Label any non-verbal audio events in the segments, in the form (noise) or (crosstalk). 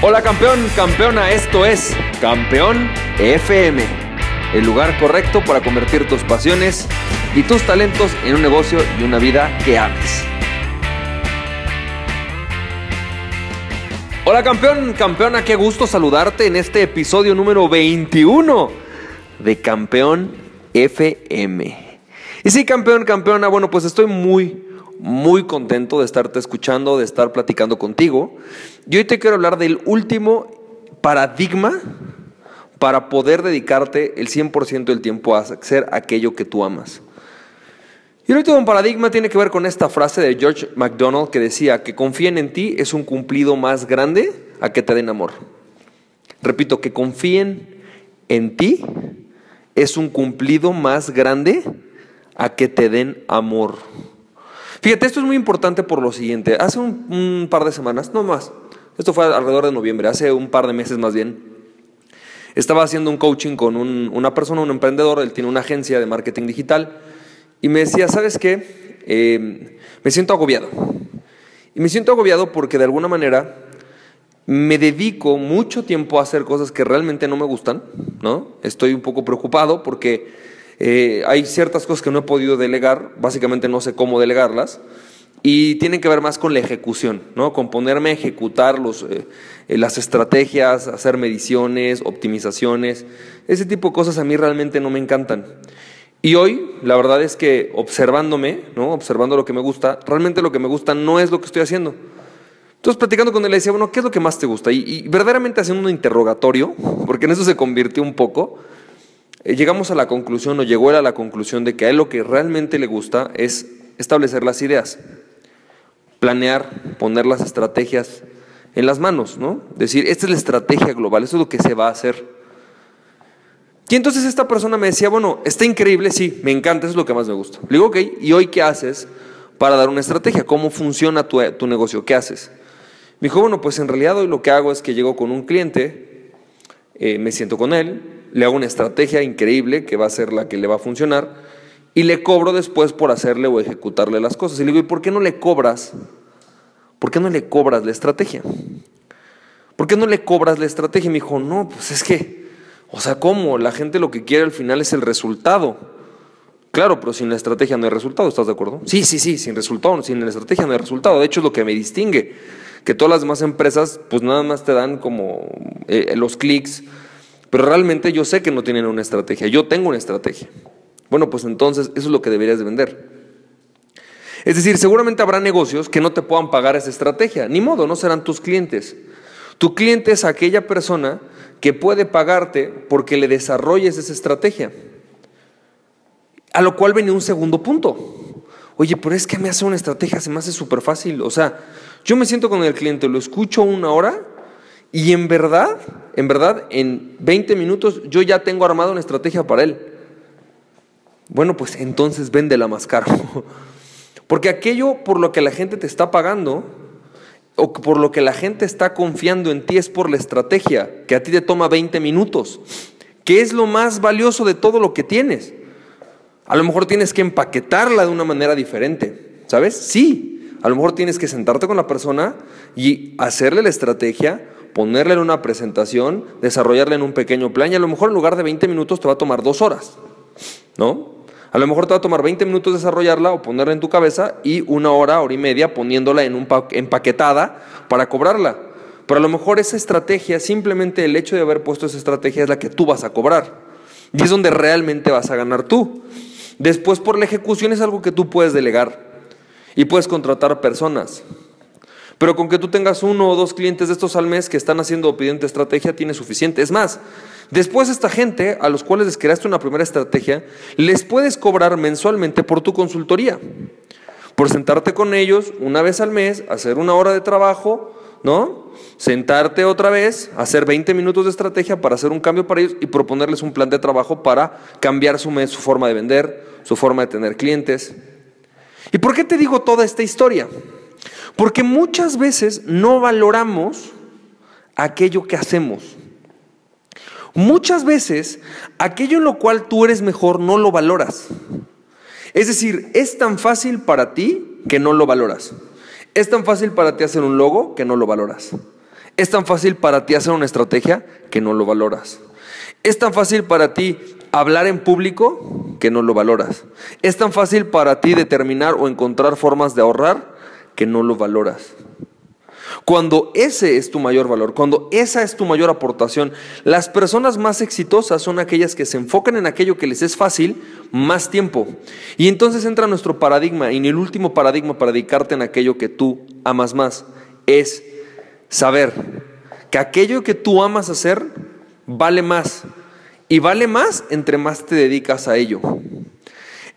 Hola campeón, campeona, esto es Campeón FM, el lugar correcto para convertir tus pasiones y tus talentos en un negocio y una vida que ames. Hola campeón, campeona, qué gusto saludarte en este episodio número 21 de Campeón FM. Y sí, campeón, campeona, bueno, pues estoy muy, muy contento de estarte escuchando, de estar platicando contigo. Y hoy te quiero hablar del último paradigma para poder dedicarte el 100% del tiempo a hacer aquello que tú amas. Y el último paradigma tiene que ver con esta frase de George MacDonald que decía que confíen en ti es un cumplido más grande a que te den amor. Repito, que confíen en ti es un cumplido más grande a que te den amor. Fíjate, esto es muy importante por lo siguiente. Hace un, par de semanas, no más, esto fue alrededor de noviembre, hace un par de meses más bien, estaba haciendo un coaching con una persona, un emprendedor, él tiene una agencia de marketing digital, y me decía, ¿sabes qué? Eh, me siento agobiado. Y me siento agobiado porque de alguna manera me dedico mucho tiempo a hacer cosas que realmente no me gustan, ¿no? Estoy un poco preocupado porque eh, hay ciertas cosas que no he podido delegar, básicamente no sé cómo delegarlas, y tienen que ver más con la ejecución, ¿no? con ponerme a ejecutar eh, eh, las estrategias, hacer mediciones, optimizaciones, ese tipo de cosas a mí realmente no me encantan. Y hoy, la verdad es que observándome, ¿no? observando lo que me gusta, realmente lo que me gusta no es lo que estoy haciendo. Entonces, platicando con él, le decía, bueno, ¿qué es lo que más te gusta? Y, y verdaderamente haciendo un interrogatorio, porque en eso se convirtió un poco, llegamos a la conclusión, o llegó él a la conclusión de que a él lo que realmente le gusta es establecer las ideas, planear, poner las estrategias en las manos, ¿no? Decir, esta es la estrategia global, esto es lo que se va a hacer. Y entonces esta persona me decía, bueno, está increíble, sí, me encanta, eso es lo que más me gusta. Le digo, ok, ¿y hoy qué haces para dar una estrategia? ¿Cómo funciona tu, tu negocio? ¿Qué haces? Me dijo, bueno, pues en realidad hoy lo que hago es que llego con un cliente, eh, me siento con él, le hago una estrategia increíble que va a ser la que le va a funcionar y le cobro después por hacerle o ejecutarle las cosas. Y le digo, ¿y por qué no le cobras? ¿Por qué no le cobras la estrategia? ¿Por qué no le cobras la estrategia? Y me dijo, no, pues es que, o sea, ¿cómo? La gente lo que quiere al final es el resultado. Claro, pero sin la estrategia no hay resultado, ¿estás de acuerdo? Sí, sí, sí, sin resultado, sin la estrategia no hay resultado. De hecho, es lo que me distingue, que todas las demás empresas, pues nada más te dan como eh, los clics, pero realmente yo sé que no tienen una estrategia, yo tengo una estrategia. Bueno, pues entonces eso es lo que deberías de vender. Es decir, seguramente habrá negocios que no te puedan pagar esa estrategia, ni modo, no serán tus clientes. Tu cliente es aquella persona que puede pagarte porque le desarrolles esa estrategia. A lo cual viene un segundo punto. Oye, pero es que me hace una estrategia, se me hace súper fácil. O sea, yo me siento con el cliente, lo escucho una hora y en verdad, en verdad, en 20 minutos yo ya tengo armado una estrategia para él. Bueno, pues entonces la más caro. (laughs) Porque aquello por lo que la gente te está pagando o por lo que la gente está confiando en ti es por la estrategia, que a ti te toma 20 minutos, que es lo más valioso de todo lo que tienes. A lo mejor tienes que empaquetarla de una manera diferente, ¿sabes? Sí, a lo mejor tienes que sentarte con la persona y hacerle la estrategia, ponerle en una presentación, desarrollarle en un pequeño plan y a lo mejor en lugar de 20 minutos te va a tomar dos horas, ¿no? A lo mejor te va a tomar 20 minutos desarrollarla o ponerla en tu cabeza y una hora, hora y media poniéndola en un empaquetada para cobrarla. Pero a lo mejor esa estrategia, simplemente el hecho de haber puesto esa estrategia es la que tú vas a cobrar. Y es donde realmente vas a ganar tú. Después por la ejecución es algo que tú puedes delegar y puedes contratar personas. Pero con que tú tengas uno o dos clientes de estos al mes que están haciendo o pidiendo estrategia, tiene suficiente. Es más, después esta gente a los cuales les creaste una primera estrategia, les puedes cobrar mensualmente por tu consultoría. Por sentarte con ellos una vez al mes, hacer una hora de trabajo, ¿no? Sentarte otra vez, hacer 20 minutos de estrategia para hacer un cambio para ellos y proponerles un plan de trabajo para cambiar su, su forma de vender, su forma de tener clientes. ¿Y por qué te digo toda esta historia? Porque muchas veces no valoramos aquello que hacemos. Muchas veces aquello en lo cual tú eres mejor no lo valoras. Es decir, es tan fácil para ti que no lo valoras. Es tan fácil para ti hacer un logo que no lo valoras. Es tan fácil para ti hacer una estrategia que no lo valoras. Es tan fácil para ti hablar en público que no lo valoras. Es tan fácil para ti determinar o encontrar formas de ahorrar que no lo valoras. Cuando ese es tu mayor valor, cuando esa es tu mayor aportación, las personas más exitosas son aquellas que se enfocan en aquello que les es fácil más tiempo. Y entonces entra nuestro paradigma, y en el último paradigma para dedicarte en aquello que tú amas más, es saber que aquello que tú amas hacer vale más. Y vale más entre más te dedicas a ello.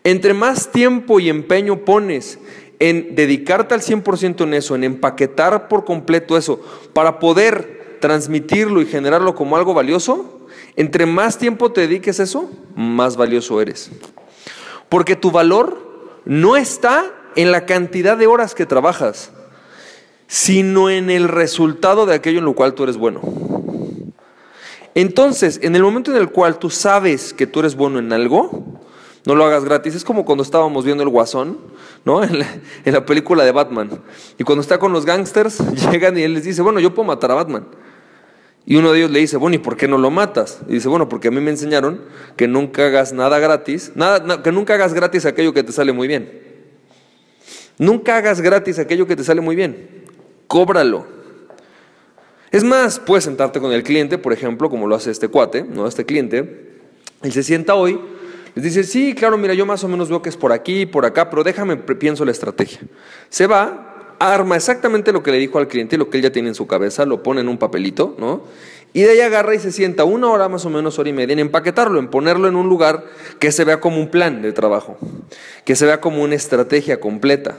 Entre más tiempo y empeño pones en dedicarte al 100% en eso, en empaquetar por completo eso, para poder transmitirlo y generarlo como algo valioso, entre más tiempo te dediques a eso, más valioso eres. Porque tu valor no está en la cantidad de horas que trabajas, sino en el resultado de aquello en lo cual tú eres bueno. Entonces, en el momento en el cual tú sabes que tú eres bueno en algo, no lo hagas gratis. Es como cuando estábamos viendo el Guasón, ¿no? (laughs) En la, película de Batman. Y cuando está con los gangsters, (laughs) llegan y él les dice, bueno, yo puedo matar a Batman. Y uno de ellos le dice, bueno, ¿y por qué no lo matas? Y dice, bueno, porque a mí me enseñaron que nunca hagas nada gratis, nada, que nunca hagas gratis aquello que te sale muy bien. Nunca hagas gratis aquello que te sale muy bien. Cóbralo. Es más, puedes sentarte con el cliente, por ejemplo, como lo hace este cuate, ¿no? Este cliente. Él se sienta hoy les dice, sí, claro, mira, yo más o menos veo que es por aquí, por acá, pero déjame, pienso la estrategia. Se va, arma exactamente lo que le dijo al cliente, lo que él ya tiene en su cabeza, lo pone en un papelito, ¿no? Y de ahí agarra y se sienta una hora más o menos, hora y media, en empaquetarlo, en ponerlo en un lugar que se vea como un plan de trabajo, que se vea como una estrategia completa.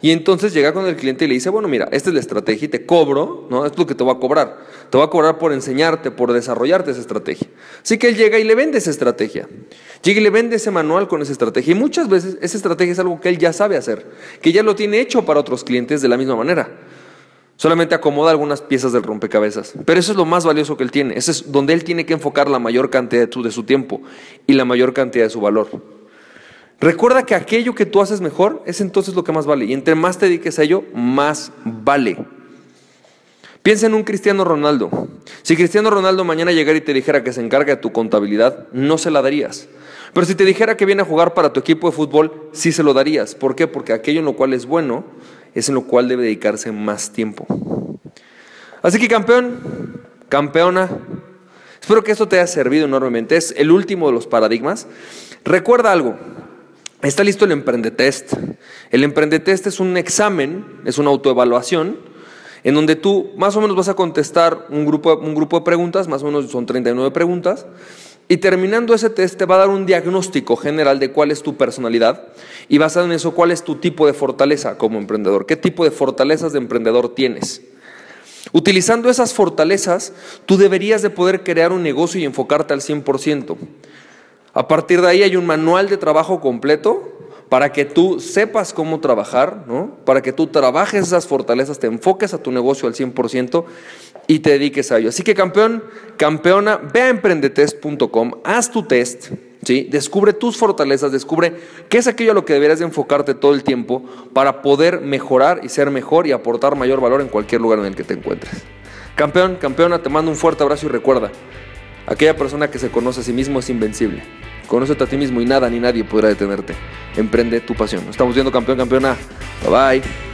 Y entonces llega con el cliente y le dice, bueno, mira, esta es la estrategia y te cobro, ¿no? Esto es lo que te voy a cobrar. Te voy a cobrar por enseñarte, por desarrollarte esa estrategia. Así que él llega y le vende esa estrategia. Llega y le vende ese manual con esa estrategia. Y muchas veces esa estrategia es algo que él ya sabe hacer, que ya lo tiene hecho para otros clientes de la misma manera. Solamente acomoda algunas piezas del rompecabezas. Pero eso es lo más valioso que él tiene. Eso es donde él tiene que enfocar la mayor cantidad de su tiempo y la mayor cantidad de su valor. Recuerda que aquello que tú haces mejor es entonces lo que más vale. Y entre más te dediques a ello, más vale. Piensa en un Cristiano Ronaldo. Si Cristiano Ronaldo mañana llegara y te dijera que se encarga de tu contabilidad, no se la darías. Pero si te dijera que viene a jugar para tu equipo de fútbol, sí se lo darías. ¿Por qué? Porque aquello en lo cual es bueno es en lo cual debe dedicarse más tiempo. Así que campeón, campeona, espero que esto te haya servido enormemente. Es el último de los paradigmas. Recuerda algo, Está listo el Emprendetest. El Emprendetest es un examen, es una autoevaluación, en donde tú más o menos vas a contestar un grupo, un grupo de preguntas, más o menos son 39 preguntas, y terminando ese test te va a dar un diagnóstico general de cuál es tu personalidad y basado en eso cuál es tu tipo de fortaleza como emprendedor, qué tipo de fortalezas de emprendedor tienes. Utilizando esas fortalezas, tú deberías de poder crear un negocio y enfocarte al 100%. A partir de ahí hay un manual de trabajo completo para que tú sepas cómo trabajar, ¿no? para que tú trabajes esas fortalezas, te enfoques a tu negocio al 100% y te dediques a ello. Así que campeón, campeona, ve a emprendetest.com, haz tu test, ¿sí? descubre tus fortalezas, descubre qué es aquello a lo que deberías de enfocarte todo el tiempo para poder mejorar y ser mejor y aportar mayor valor en cualquier lugar en el que te encuentres. Campeón, campeona, te mando un fuerte abrazo y recuerda, aquella persona que se conoce a sí mismo es invencible. Conócete a ti mismo y nada ni nadie podrá detenerte. Emprende tu pasión. Estamos viendo campeón, campeona. Bye bye.